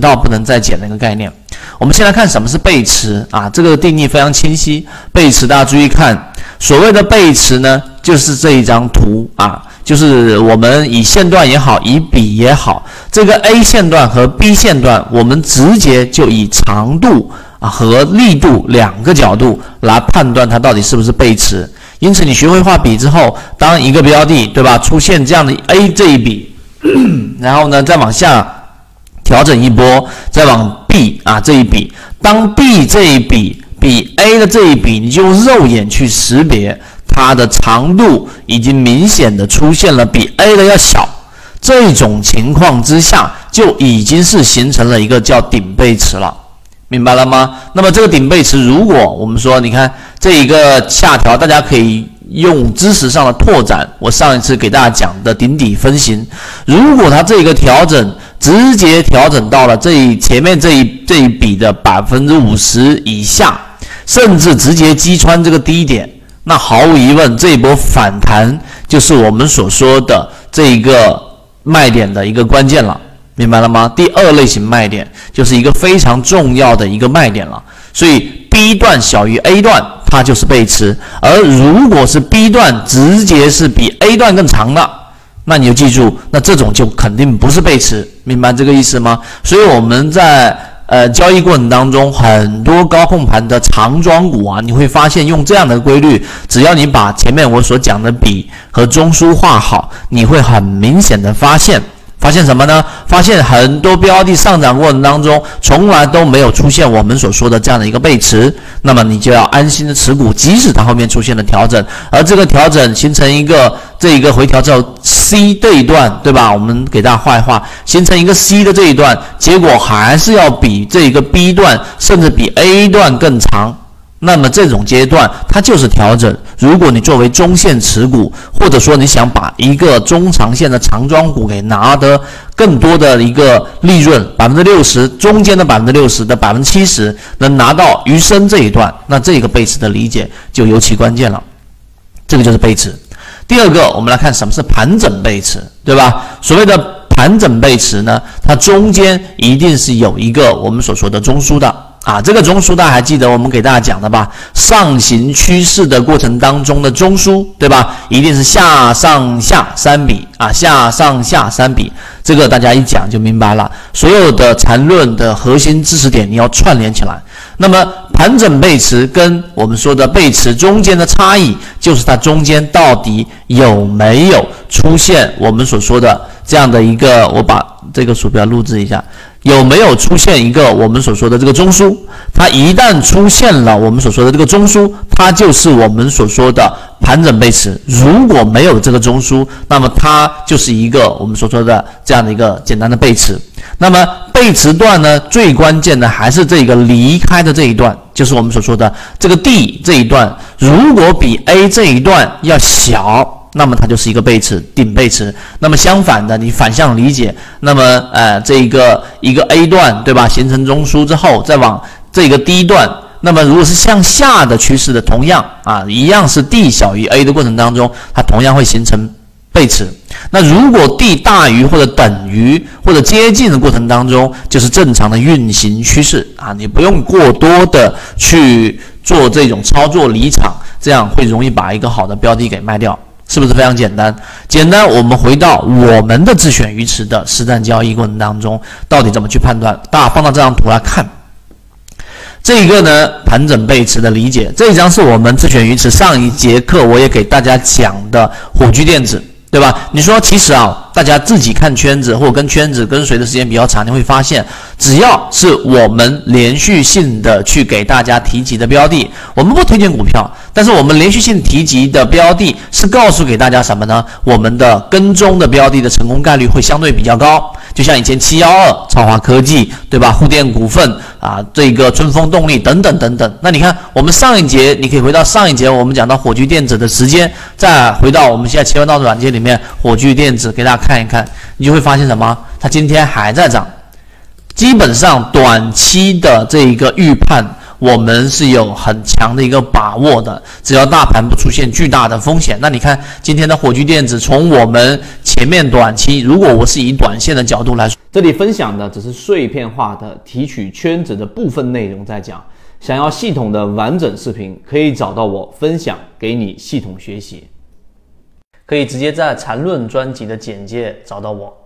到不能再减的一个概念。我们先来看什么是背驰啊，这个定义非常清晰。背驰大家注意看，所谓的背驰呢，就是这一张图啊，就是我们以线段也好，以笔也好，这个 A 线段和 B 线段，我们直接就以长度啊和力度两个角度来判断它到底是不是背驰。因此，你学会画笔之后，当一个标的对吧出现这样的 A 这一笔，然后呢再往下调整一波，再往。B 啊，这一笔，当 B 这一笔比 A 的这一笔，你就用肉眼去识别它的长度已经明显的出现了比 A 的要小，这种情况之下，就已经是形成了一个叫顶背驰了，明白了吗？那么这个顶背驰，如果我们说，你看这一个下调，大家可以用知识上的拓展，我上一次给大家讲的顶底分型，如果它这个调整。直接调整到了这一前面这一这一笔的百分之五十以下，甚至直接击穿这个低点，那毫无疑问，这一波反弹就是我们所说的这一个卖点的一个关键了，明白了吗？第二类型卖点就是一个非常重要的一个卖点了，所以 B 段小于 A 段，它就是背驰，而如果是 B 段直接是比 A 段更长的。那你就记住，那这种就肯定不是背驰，明白这个意思吗？所以我们在呃交易过程当中，很多高控盘的长庄股啊，你会发现用这样的规律，只要你把前面我所讲的笔和中枢画好，你会很明显的发现。发现什么呢？发现很多标的上涨过程当中，从来都没有出现我们所说的这样的一个背驰，那么你就要安心的持股，即使它后面出现了调整，而这个调整形成一个这一个回调之后，C 这一段，对吧？我们给大家画一画，形成一个 C 的这一段，结果还是要比这一个 B 段，甚至比 A 段更长。那么这种阶段它就是调整。如果你作为中线持股，或者说你想把一个中长线的长庄股给拿得更多的一个利润，百分之六十中间的百分之六十的百分之七十能拿到余生这一段，那这个背驰的理解就尤其关键了。这个就是背驰。第二个，我们来看什么是盘整背驰，对吧？所谓的盘整背驰呢，它中间一定是有一个我们所说的中枢的。啊，这个中枢大家还记得我们给大家讲的吧？上行趋势的过程当中的中枢，对吧？一定是下上下三笔啊，下上下三笔，这个大家一讲就明白了。所有的缠论的核心知识点你要串联起来。那么盘整背驰跟我们说的背驰中间的差异，就是它中间到底有没有出现我们所说的这样的一个，我把这个鼠标录制一下。有没有出现一个我们所说的这个中枢？它一旦出现了我们所说的这个中枢，它就是我们所说的盘整背驰。如果没有这个中枢，那么它就是一个我们所说的这样的一个简单的背驰。那么背驰段呢，最关键的还是这个离开的这一段，就是我们所说的这个 D 这一段，如果比 A 这一段要小。那么它就是一个背驰，顶背驰。那么相反的，你反向理解，那么呃，这一个一个 A 段，对吧？形成中枢之后，再往这个 D 段，那么如果是向下的趋势的，同样啊，一样是 D 小于 A 的过程当中，它同样会形成背驰。那如果 D 大于或者等于或者接近的过程当中，就是正常的运行趋势啊，你不用过多的去做这种操作离场，这样会容易把一个好的标的给卖掉。是不是非常简单？简单，我们回到我们的自选鱼池的实战交易过程当中，到底怎么去判断？大家放到这张图来看，这一个呢，盘整背驰的理解，这一张是我们自选鱼池上一节课我也给大家讲的火炬电子，对吧？你说其实啊，大家自己看圈子或者跟圈子跟随的时间比较长，你会发现，只要是我们连续性的去给大家提及的标的，我们不推荐股票。但是我们连续性提及的标的，是告诉给大家什么呢？我们的跟踪的标的的成功概率会相对比较高。就像以前七幺二超华科技，对吧？沪电股份啊，这个春风动力等等等等。那你看，我们上一节你可以回到上一节，我们讲到火炬电子的时间，再回到我们现在切换到的软件里面，火炬电子给大家看一看，你就会发现什么？它今天还在涨，基本上短期的这一个预判。我们是有很强的一个把握的。只要大盘不出现巨大的风险，那你看今天的火炬电子，从我们前面短期，如果我是以短线的角度来说，这里分享的只是碎片化的提取圈子的部分内容在讲。想要系统的完整视频，可以找到我分享给你系统学习，可以直接在缠论专辑的简介找到我。